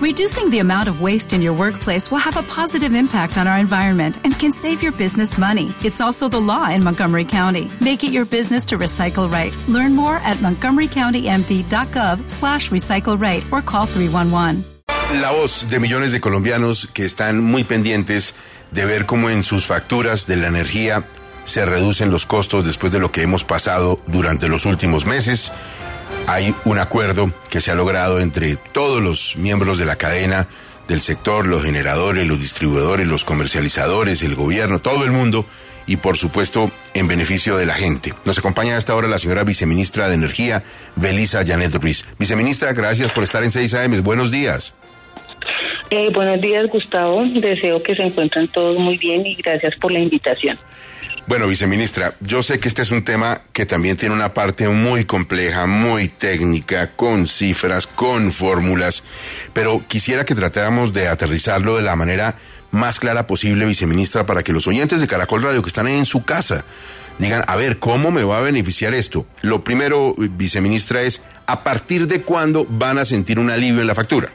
Reducing the amount of waste in your workplace will have a positive impact on our environment and can save your business money. It's also the law in Montgomery County. Make it your business to recycle right. Learn more at montgomerycountymd.gov slash recycle right or call 311. La voz de millones de colombianos que están muy pendientes de ver cómo en sus facturas de la energía se reducen los costos después de lo que hemos pasado durante los últimos meses. Hay un acuerdo que se ha logrado entre todos los miembros de la cadena del sector, los generadores, los distribuidores, los comercializadores, el gobierno, todo el mundo y por supuesto en beneficio de la gente. Nos acompaña a esta hora la señora viceministra de Energía, Belisa Janet Ruiz. Viceministra, gracias por estar en 6 AM. Buenos días. Eh, buenos días, Gustavo. Deseo que se encuentren todos muy bien y gracias por la invitación. Bueno, viceministra, yo sé que este es un tema que también tiene una parte muy compleja, muy técnica, con cifras, con fórmulas, pero quisiera que tratáramos de aterrizarlo de la manera más clara posible, viceministra, para que los oyentes de Caracol Radio que están en su casa digan, a ver, ¿cómo me va a beneficiar esto? Lo primero, viceministra, es a partir de cuándo van a sentir un alivio en la factura.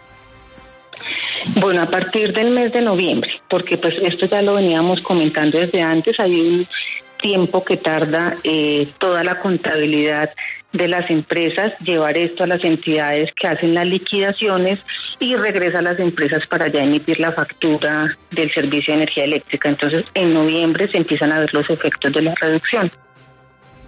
Bueno, a partir del mes de noviembre, porque pues esto ya lo veníamos comentando desde antes, hay un tiempo que tarda eh, toda la contabilidad de las empresas, llevar esto a las entidades que hacen las liquidaciones y regresa a las empresas para ya emitir la factura del servicio de energía eléctrica. Entonces, en noviembre se empiezan a ver los efectos de la reducción.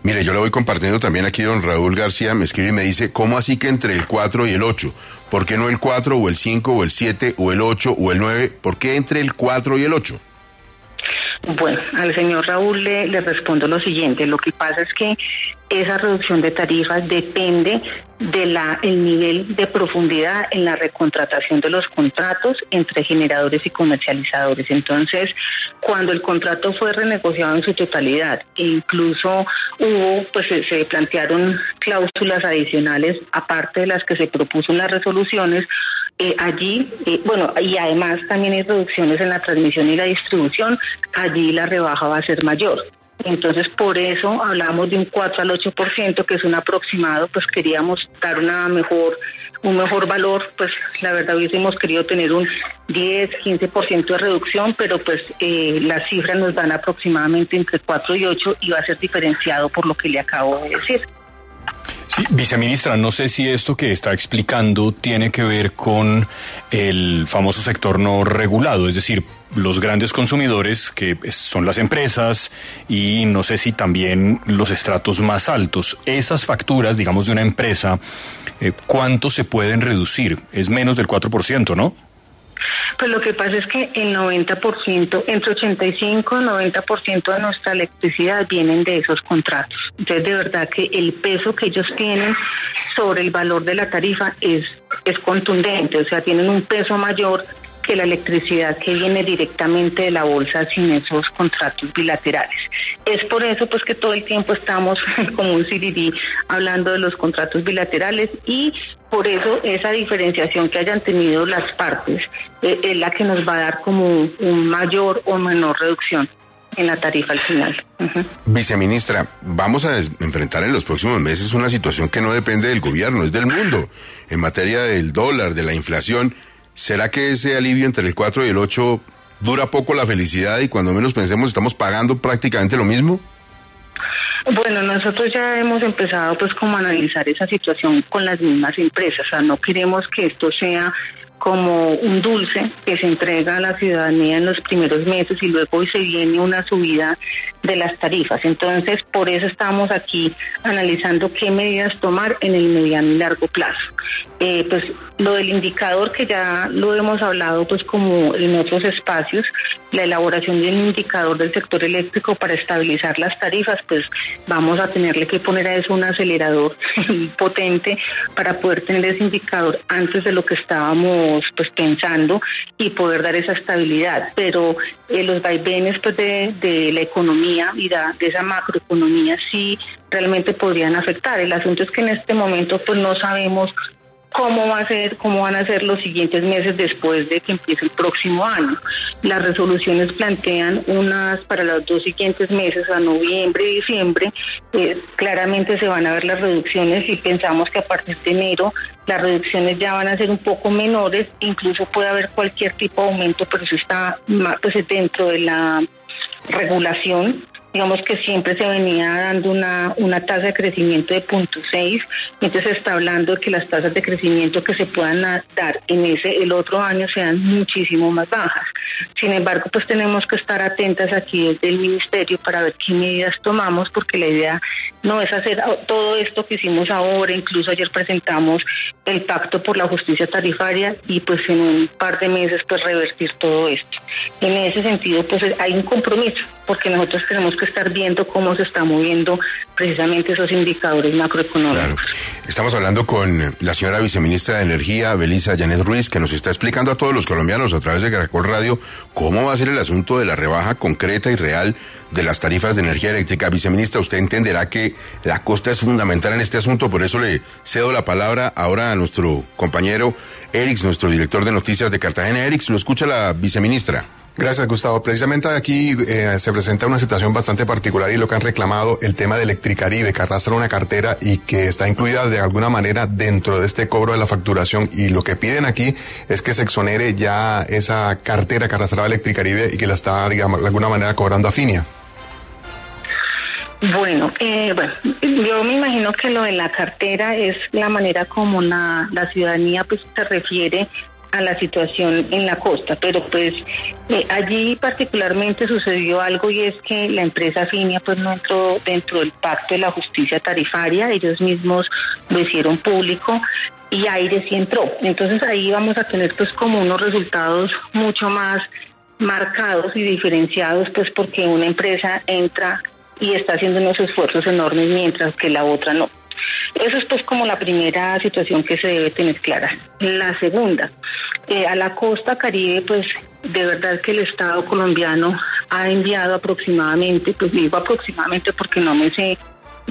Mire, yo le voy compartiendo también aquí don Raúl García, me escribe y me dice, ¿cómo así que entre el 4 y el 8? ¿Por qué no el 4 o el 5 o el 7 o el 8 o el 9? ¿Por qué entre el 4 y el 8? Bueno, al señor Raúl le, respondo lo siguiente. Lo que pasa es que esa reducción de tarifas depende del el nivel de profundidad en la recontratación de los contratos entre generadores y comercializadores. Entonces, cuando el contrato fue renegociado en su totalidad e incluso hubo, pues se, se plantearon cláusulas adicionales aparte de las que se propuso en las resoluciones, eh, allí, eh, bueno, y además también hay reducciones en la transmisión y la distribución, allí la rebaja va a ser mayor. Entonces, por eso hablamos de un 4 al 8%, que es un aproximado, pues queríamos dar una mejor un mejor valor, pues la verdad hubiésemos querido tener un 10, 15% de reducción, pero pues eh, las cifras nos dan aproximadamente entre 4 y 8 y va a ser diferenciado por lo que le acabo de decir. Viceministra, no sé si esto que está explicando tiene que ver con el famoso sector no regulado, es decir, los grandes consumidores, que son las empresas, y no sé si también los estratos más altos. Esas facturas, digamos, de una empresa, eh, ¿cuánto se pueden reducir? Es menos del 4%, ¿no? Pues lo que pasa es que el 90%, entre 85 y 90% de nuestra electricidad vienen de esos contratos. Entonces, de verdad que el peso que ellos tienen sobre el valor de la tarifa es, es contundente, o sea, tienen un peso mayor que la electricidad que viene directamente de la bolsa sin esos contratos bilaterales. Es por eso pues que todo el tiempo estamos como un CDD hablando de los contratos bilaterales y por eso esa diferenciación que hayan tenido las partes eh, es la que nos va a dar como un mayor o menor reducción en la tarifa al final. Viceministra, vamos a enfrentar en los próximos meses una situación que no depende del gobierno, es del mundo. En materia del dólar, de la inflación, ¿será que ese alivio entre el 4 y el 8 dura poco la felicidad y cuando menos pensemos estamos pagando prácticamente lo mismo? Bueno, nosotros ya hemos empezado pues como a analizar esa situación con las mismas empresas, o sea, no queremos que esto sea como un dulce que se entrega a la ciudadanía en los primeros meses y luego se viene una subida de las tarifas. Entonces, por eso estamos aquí analizando qué medidas tomar en el mediano y largo plazo. Eh, pues lo del indicador que ya lo hemos hablado pues como en otros espacios, la elaboración de un indicador del sector eléctrico para estabilizar las tarifas, pues vamos a tenerle que poner a eso un acelerador potente para poder tener ese indicador antes de lo que estábamos pues pensando y poder dar esa estabilidad. Pero eh, los vaivenes pues de, la economía y de, de esa macroeconomía sí realmente podrían afectar. El asunto es que en este momento pues no sabemos cómo va a ser, cómo van a ser los siguientes meses después de que empiece el próximo año. Las resoluciones plantean unas para los dos siguientes meses, a noviembre y diciembre, eh, claramente se van a ver las reducciones y pensamos que a partir de enero las reducciones ya van a ser un poco menores, incluso puede haber cualquier tipo de aumento, pero eso está pues, dentro de la regulación digamos que siempre se venía dando una, una tasa de crecimiento de 0.6, entonces se está hablando de que las tasas de crecimiento que se puedan dar en ese el otro año sean muchísimo más bajas. Sin embargo, pues tenemos que estar atentas aquí desde el ministerio para ver qué medidas tomamos, porque la idea no es hacer todo esto que hicimos ahora, incluso ayer presentamos el pacto por la justicia tarifaria y pues en un par de meses pues revertir todo esto. En ese sentido pues hay un compromiso, porque nosotros tenemos que estar viendo cómo se están moviendo precisamente esos indicadores macroeconómicos. Estamos hablando con la señora viceministra de Energía, Belisa Janet Ruiz, que nos está explicando a todos los colombianos a través de Caracol Radio cómo va a ser el asunto de la rebaja concreta y real de las tarifas de energía eléctrica. Viceministra, usted entenderá que la costa es fundamental en este asunto, por eso le cedo la palabra ahora a nuestro compañero Erix, nuestro director de noticias de Cartagena. Erix, lo escucha la viceministra. Gracias, Gustavo. Precisamente aquí eh, se presenta una situación bastante particular y lo que han reclamado el tema de Electricaribe, que arrastra una cartera y que está incluida de alguna manera dentro de este cobro de la facturación. Y lo que piden aquí es que se exonere ya esa cartera que arrastraba Electricaribe y que la está, digamos, de alguna manera cobrando a Finia. Bueno, eh, bueno, yo me imagino que lo de la cartera es la manera como la, la ciudadanía pues se refiere a la situación en la costa, pero pues eh, allí particularmente sucedió algo y es que la empresa Finia pues no entró dentro del pacto de la justicia tarifaria, ellos mismos lo hicieron público y Aire sí entró. Entonces ahí vamos a tener pues como unos resultados mucho más marcados y diferenciados pues porque una empresa entra y está haciendo unos esfuerzos enormes mientras que la otra no. Eso es pues como la primera situación que se debe tener clara. La segunda, eh, a la costa caribe pues de verdad que el Estado colombiano ha enviado aproximadamente, pues digo aproximadamente porque no me sé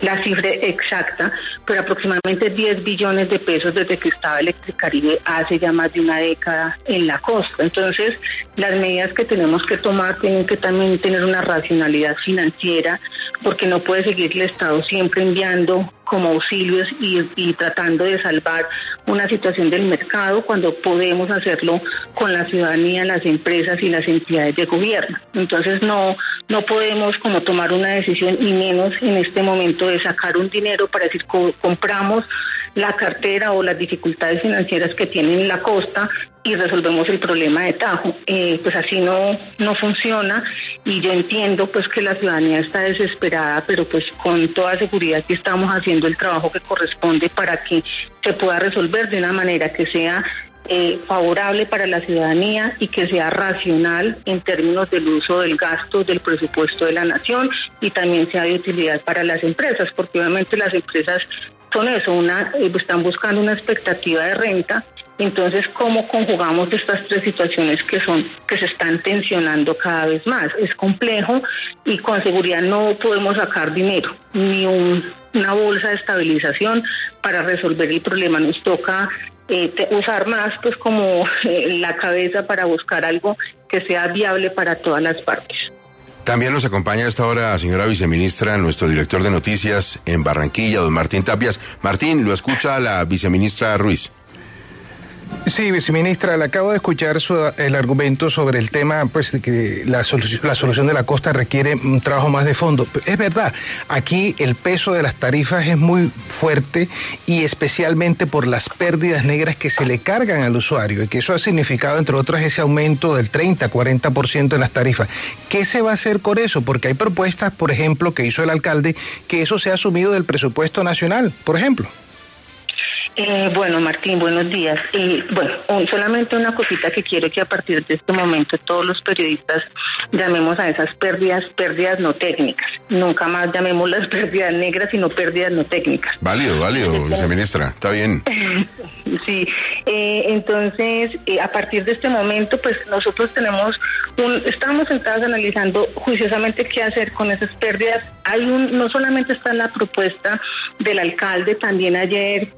la cifra exacta, pero aproximadamente 10 billones de pesos desde que estaba Electricaribe hace ya más de una década en la costa. Entonces, las medidas que tenemos que tomar tienen que también tener una racionalidad financiera, porque no puede seguir el Estado siempre enviando como auxilios y, tratando de salvar una situación del mercado cuando podemos hacerlo con la ciudadanía, las empresas y las entidades de gobierno. Entonces no no podemos como tomar una decisión y menos en este momento de sacar un dinero para decir compramos la cartera o las dificultades financieras que tienen la costa y resolvemos el problema de Tajo. Eh, pues así no, no funciona y yo entiendo pues que la ciudadanía está desesperada, pero pues con toda seguridad que estamos haciendo el trabajo que corresponde para que se pueda resolver de una manera que sea eh, favorable para la ciudadanía y que sea racional en términos del uso del gasto del presupuesto de la nación y también sea de utilidad para las empresas, porque obviamente las empresas con eso, una, eh, están buscando una expectativa de renta. Entonces, ¿cómo conjugamos estas tres situaciones que son que se están tensionando cada vez más? Es complejo y con seguridad no podemos sacar dinero ni una bolsa de estabilización para resolver el problema. Nos toca eh, usar más, pues, como eh, la cabeza para buscar algo que sea viable para todas las partes. También nos acompaña a esta hora, señora viceministra, nuestro director de noticias en Barranquilla, don Martín Tapias. Martín, lo escucha la viceministra Ruiz. Sí, viceministra, le acabo de escuchar el argumento sobre el tema, pues, de que la, la solución de la costa requiere un trabajo más de fondo. Es verdad, aquí el peso de las tarifas es muy fuerte y especialmente por las pérdidas negras que se le cargan al usuario y que eso ha significado, entre otras, ese aumento del 30-40% en las tarifas. ¿Qué se va a hacer con eso? Porque hay propuestas, por ejemplo, que hizo el alcalde, que eso se ha asumido del presupuesto nacional, por ejemplo. Eh, bueno, Martín, buenos días. Y bueno, solamente una cosita que quiero que a partir de este momento todos los periodistas llamemos a esas pérdidas pérdidas no técnicas. Nunca más llamemos las pérdidas negras, sino pérdidas no técnicas. Válido, válido, viceministra. Está bien. sí. Eh, entonces, eh, a partir de este momento, pues nosotros tenemos un, estamos sentados analizando juiciosamente qué hacer con esas pérdidas. Hay un, no solamente está la propuesta del alcalde, también ayer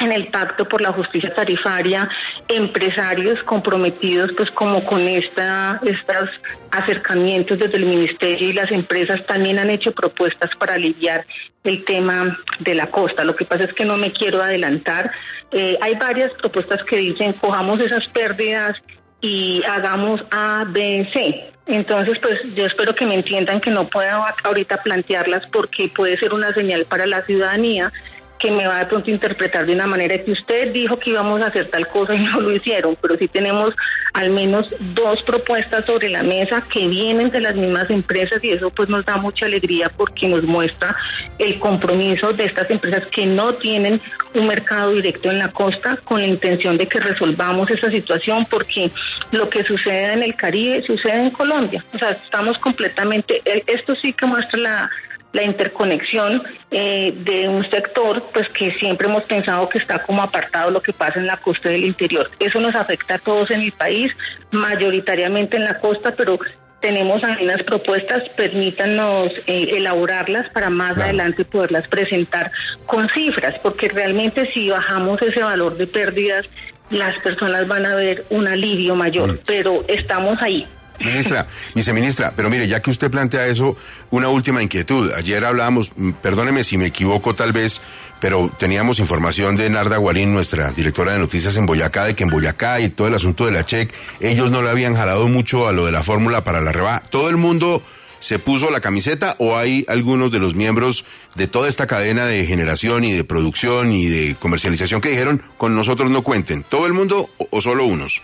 en el pacto por la justicia tarifaria empresarios comprometidos pues como con esta estos acercamientos desde el ministerio y las empresas también han hecho propuestas para aliviar el tema de la costa. Lo que pasa es que no me quiero adelantar. Eh, hay varias propuestas que dicen cojamos esas pérdidas y hagamos A, B, C. Entonces, pues yo espero que me entiendan que no puedo ahorita plantearlas porque puede ser una señal para la ciudadanía que me va de pronto a interpretar de una manera que usted dijo que íbamos a hacer tal cosa y no lo hicieron, pero sí tenemos al menos dos propuestas sobre la mesa que vienen de las mismas empresas y eso pues nos da mucha alegría porque nos muestra el compromiso de estas empresas que no tienen un mercado directo en la costa con la intención de que resolvamos esa situación porque lo que sucede en el Caribe sucede en Colombia. O sea, estamos completamente, esto sí que muestra la la interconexión eh, de un sector pues que siempre hemos pensado que está como apartado lo que pasa en la costa del interior. Eso nos afecta a todos en el país, mayoritariamente en la costa, pero tenemos algunas propuestas, permítanos eh, elaborarlas para más adelante poderlas presentar con cifras, porque realmente si bajamos ese valor de pérdidas, las personas van a ver un alivio mayor, mm. pero estamos ahí. Ministra, viceministra, pero mire, ya que usted plantea eso, una última inquietud. Ayer hablábamos, mm, perdóneme si me equivoco tal vez, pero teníamos información de Narda Guarín, nuestra directora de noticias en Boyacá, de que en Boyacá y todo el asunto de la check, ellos no le habían jalado mucho a lo de la fórmula para la rebaja. ¿Todo el mundo se puso la camiseta o hay algunos de los miembros de toda esta cadena de generación y de producción y de comercialización que dijeron con nosotros no cuenten? ¿Todo el mundo o solo unos?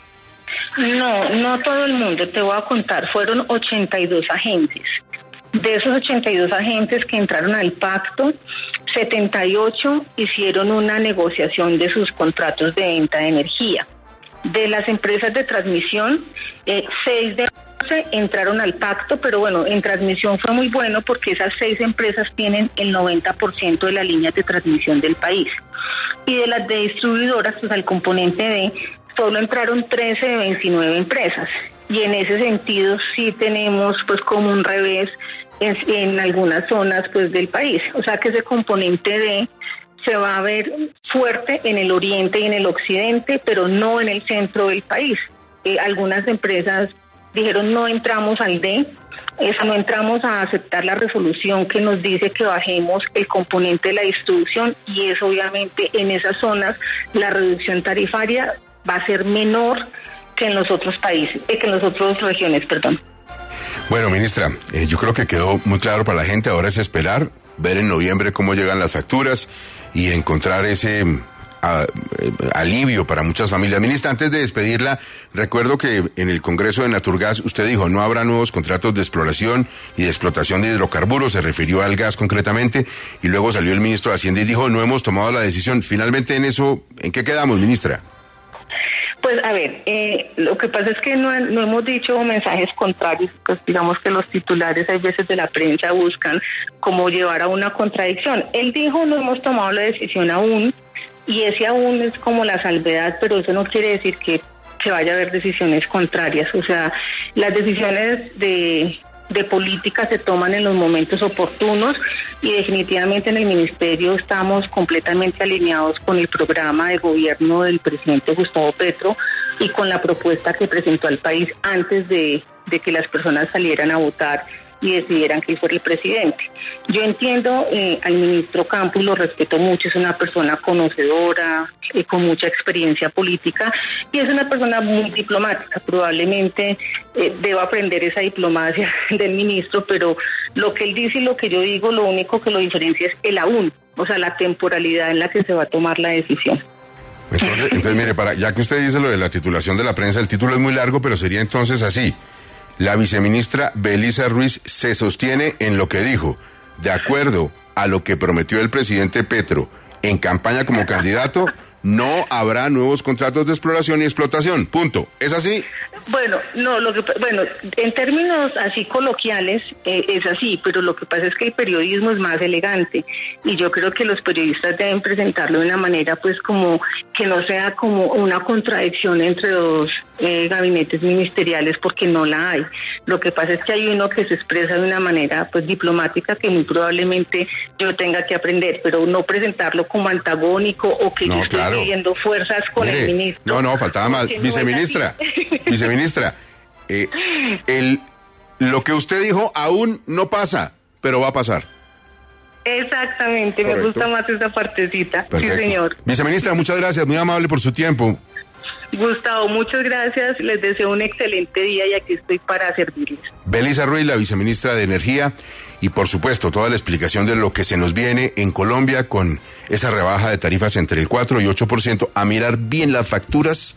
No, no todo el mundo, te voy a contar, fueron 82 agentes. De esos 82 agentes que entraron al pacto, 78 hicieron una negociación de sus contratos de venta de energía. De las empresas de transmisión, eh, 6 de 11 entraron al pacto, pero bueno, en transmisión fue muy bueno porque esas seis empresas tienen el 90% de las líneas de transmisión del país. Y de las de distribuidoras, pues al componente de solo entraron 13 de 29 empresas y en ese sentido sí tenemos pues como un revés en, algunas zonas pues del país, o sea que ese componente de se va a ver fuerte en el oriente y en el occidente, pero no en el centro del país. Eh, algunas empresas dijeron no entramos al D, no entramos a aceptar la resolución que nos dice que bajemos el componente de la distribución y es obviamente en esas zonas la reducción tarifaria va a ser menor que en los otros países, eh, que en las otras regiones, perdón. Bueno, ministra, eh, yo creo que quedó muy claro para la gente. Ahora es esperar, ver en noviembre cómo llegan las facturas y encontrar ese eh, alivio para muchas familias. Ministra, antes de despedirla, recuerdo que en el Congreso de Naturgas usted dijo no habrá nuevos contratos de exploración y de explotación de hidrocarburos, se refirió al gas concretamente, y luego salió el ministro de Hacienda y dijo no hemos tomado la decisión. Finalmente en eso, ¿en qué quedamos, ministra? Pues a ver, eh, lo que pasa es que no, no, hemos dicho mensajes contrarios, pues digamos que los titulares hay veces de la prensa buscan como llevar a una contradicción. Él dijo no hemos tomado la decisión aún y ese aún es como la salvedad, pero eso no quiere decir que, que vaya a haber decisiones contrarias. O sea, las decisiones de de política se toman en los momentos oportunos y definitivamente en el ministerio estamos completamente alineados con el programa de gobierno del presidente Gustavo Petro y con la propuesta que presentó al país antes de, de que las personas salieran a votar y decidieran que fuera el presidente. Yo entiendo eh, al ministro Campos, lo respeto mucho, es una persona conocedora, y con mucha experiencia política y es una persona muy diplomática. Probablemente eh, deba aprender esa diplomacia del ministro, pero lo que él dice y lo que yo digo, lo único que lo diferencia es el aún, o sea, la temporalidad en la que se va a tomar la decisión. Entonces, entonces mire, para, ya que usted dice lo de la titulación de la prensa, el título es muy largo, pero sería entonces así. La viceministra Belisa Ruiz se sostiene en lo que dijo. De acuerdo a lo que prometió el presidente Petro en campaña como candidato, no habrá nuevos contratos de exploración y explotación. Punto. ¿Es así? Bueno, no, lo que bueno, en términos así coloquiales eh, es así, pero lo que pasa es que el periodismo es más elegante y yo creo que los periodistas deben presentarlo de una manera pues como que no sea como una contradicción entre dos eh, gabinetes ministeriales porque no la hay. Lo que pasa es que hay uno que se expresa de una manera pues diplomática que muy probablemente yo tenga que aprender, pero no presentarlo como antagónico o que yo esté pidiendo fuerzas con el ministro. No, no, faltaba más, viceministra. Viceministra, eh, el, lo que usted dijo aún no pasa, pero va a pasar. Exactamente, me gusta más esa partecita. Sí, señor. Viceministra, muchas gracias, muy amable por su tiempo. Gustavo, muchas gracias. Les deseo un excelente día y aquí estoy para servirles. Belisa Ruiz, la viceministra de Energía, y por supuesto toda la explicación de lo que se nos viene en Colombia con esa rebaja de tarifas entre el 4 y 8%, a mirar bien las facturas